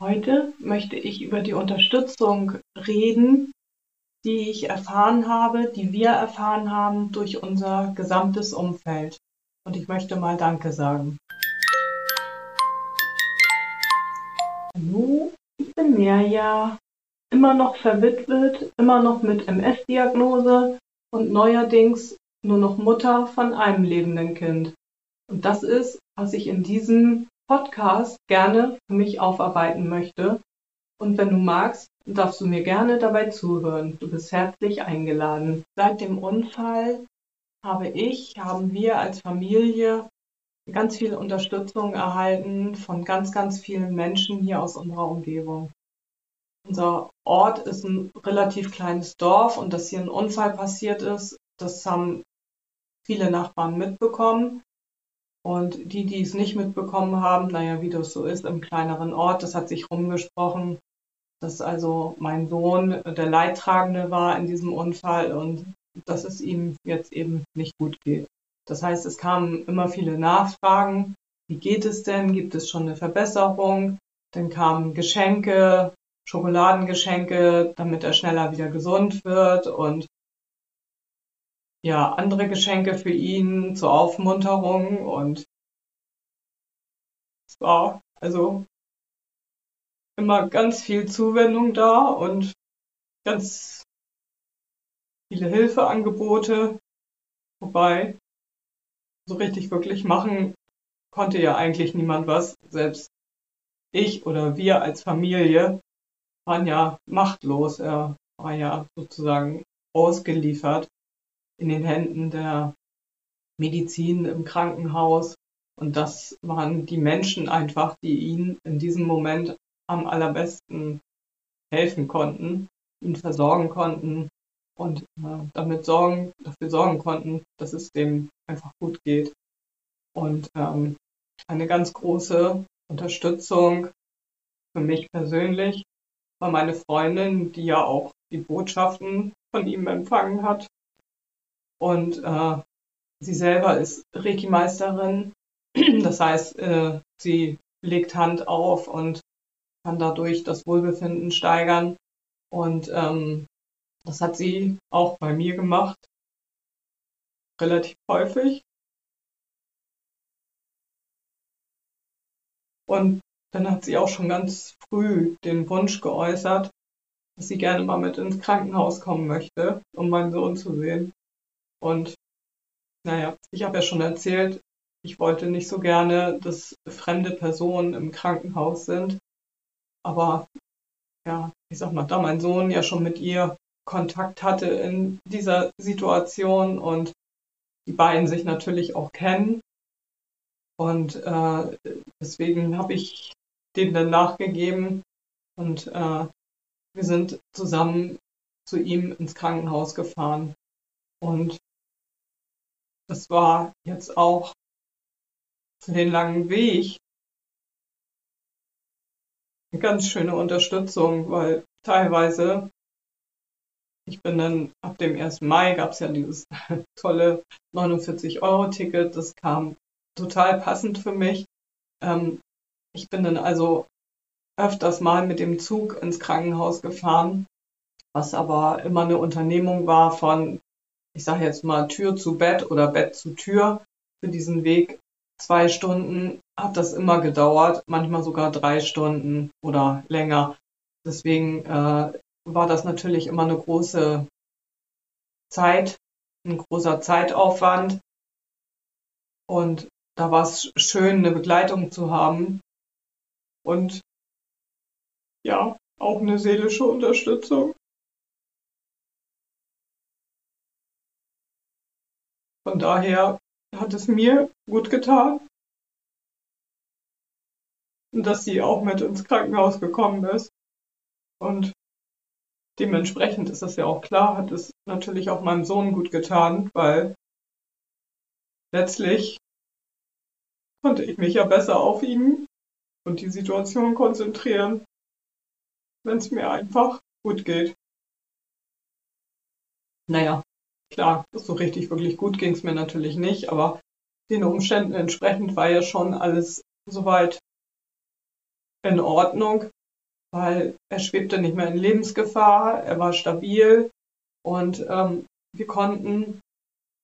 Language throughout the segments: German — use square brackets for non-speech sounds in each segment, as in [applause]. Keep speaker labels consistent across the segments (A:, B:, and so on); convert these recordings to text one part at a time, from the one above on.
A: Heute möchte ich über die Unterstützung reden, die ich erfahren habe, die wir erfahren haben durch unser gesamtes Umfeld. Und ich möchte mal Danke sagen. Hallo, ich bin Mirja, immer noch verwitwet, immer noch mit MS-Diagnose und neuerdings nur noch Mutter von einem lebenden Kind. Und das ist, was ich in diesem Podcast gerne für mich aufarbeiten möchte. Und wenn du magst, darfst du mir gerne dabei zuhören. Du bist herzlich eingeladen. Seit dem Unfall habe ich, haben wir als Familie ganz viel Unterstützung erhalten von ganz, ganz vielen Menschen hier aus unserer Umgebung. Unser Ort ist ein relativ kleines Dorf und dass hier ein Unfall passiert ist, das haben viele Nachbarn mitbekommen. Und die, die es nicht mitbekommen haben, naja, wie das so ist im kleineren Ort, das hat sich rumgesprochen, dass also mein Sohn der Leidtragende war in diesem Unfall und dass es ihm jetzt eben nicht gut geht. Das heißt, es kamen immer viele Nachfragen. Wie geht es denn? Gibt es schon eine Verbesserung? Dann kamen Geschenke, Schokoladengeschenke, damit er schneller wieder gesund wird und ja, andere Geschenke für ihn zur Aufmunterung und es war also immer ganz viel Zuwendung da und ganz viele Hilfeangebote, wobei so richtig wirklich machen konnte ja eigentlich niemand was. Selbst ich oder wir als Familie waren ja machtlos. Er war ja sozusagen ausgeliefert in den Händen der Medizin im Krankenhaus. Und das waren die Menschen einfach, die ihn in diesem Moment am allerbesten helfen konnten, ihn versorgen konnten und äh, damit sorgen, dafür sorgen konnten, dass es dem einfach gut geht. Und ähm, eine ganz große Unterstützung für mich persönlich war meine Freundin, die ja auch die Botschaften von ihm empfangen hat und äh, sie selber ist Reiki-Meisterin. [clears throat] Das heißt, äh, sie legt Hand auf und kann dadurch das Wohlbefinden steigern. Und ähm, das hat sie auch bei mir gemacht. Relativ häufig. Und dann hat sie auch schon ganz früh den Wunsch geäußert, dass sie gerne mal mit ins Krankenhaus kommen möchte, um meinen Sohn zu sehen. Und naja, ich habe ja schon erzählt, ich wollte nicht so gerne, dass fremde Personen im Krankenhaus sind. Aber ja, ich sag mal, da mein Sohn ja schon mit ihr Kontakt hatte in dieser Situation und die beiden sich natürlich auch kennen. Und äh, deswegen habe ich dem dann nachgegeben und äh, wir sind zusammen zu ihm ins Krankenhaus gefahren. Und das war jetzt auch für den langen Weg eine ganz schöne Unterstützung, weil teilweise, ich bin dann ab dem 1. Mai gab es ja dieses [laughs] tolle 49-Euro-Ticket, das kam total passend für mich. Ähm, ich bin dann also öfters mal mit dem Zug ins Krankenhaus gefahren, was aber immer eine Unternehmung war von ich sage jetzt mal Tür zu Bett oder Bett zu Tür für diesen Weg zwei Stunden hat das immer gedauert, manchmal sogar drei Stunden oder länger. Deswegen äh, war das natürlich immer eine große Zeit, ein großer Zeitaufwand. Und da war es schön, eine Begleitung zu haben und ja, auch eine seelische Unterstützung. Von daher hat es mir gut getan, dass sie auch mit ins Krankenhaus gekommen ist. Und dementsprechend ist das ja auch klar, hat es natürlich auch meinem Sohn gut getan, weil letztlich konnte ich mich ja besser auf ihn und die Situation konzentrieren, wenn es mir einfach gut geht. Naja, Klar, so richtig wirklich gut ging es mir natürlich nicht, aber den Umständen entsprechend war ja schon alles soweit in Ordnung. weil er schwebte nicht mehr in Lebensgefahr, er war stabil und ähm, wir konnten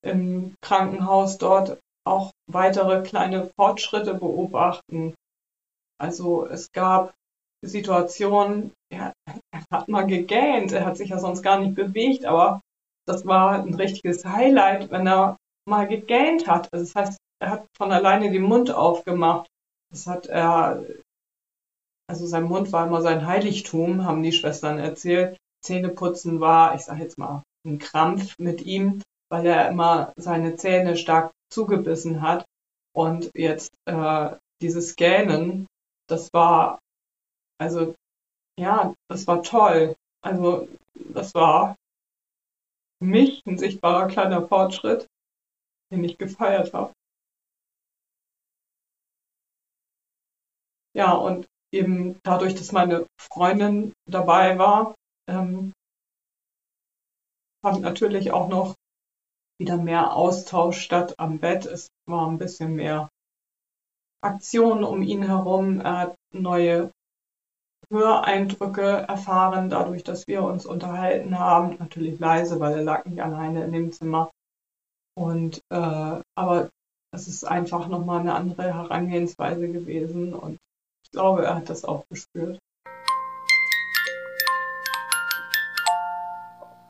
A: im Krankenhaus dort auch weitere kleine Fortschritte beobachten. Also es gab Situationen, er, er hat mal gegähnt, er hat sich ja sonst gar nicht bewegt, aber das war ein richtiges Highlight, wenn er mal gegähnt hat. Also das heißt, er hat von alleine den Mund aufgemacht. Das hat er, also sein Mund war immer sein Heiligtum, haben die Schwestern erzählt. Zähneputzen war, ich sage jetzt mal, ein Krampf mit ihm, weil er immer seine Zähne stark zugebissen hat. Und jetzt äh, dieses Gähnen, das war, also ja, das war toll. Also das war mich ein sichtbarer kleiner Fortschritt, den ich gefeiert habe. Ja, und eben dadurch, dass meine Freundin dabei war, ähm, fand natürlich auch noch wieder mehr Austausch statt am Bett. Es war ein bisschen mehr Aktion um ihn herum. Er hat neue Höreindrücke erfahren, dadurch, dass wir uns unterhalten haben. Natürlich leise, weil er lag nicht alleine in dem Zimmer. Und äh, aber es ist einfach nochmal eine andere Herangehensweise gewesen und ich glaube, er hat das auch gespürt.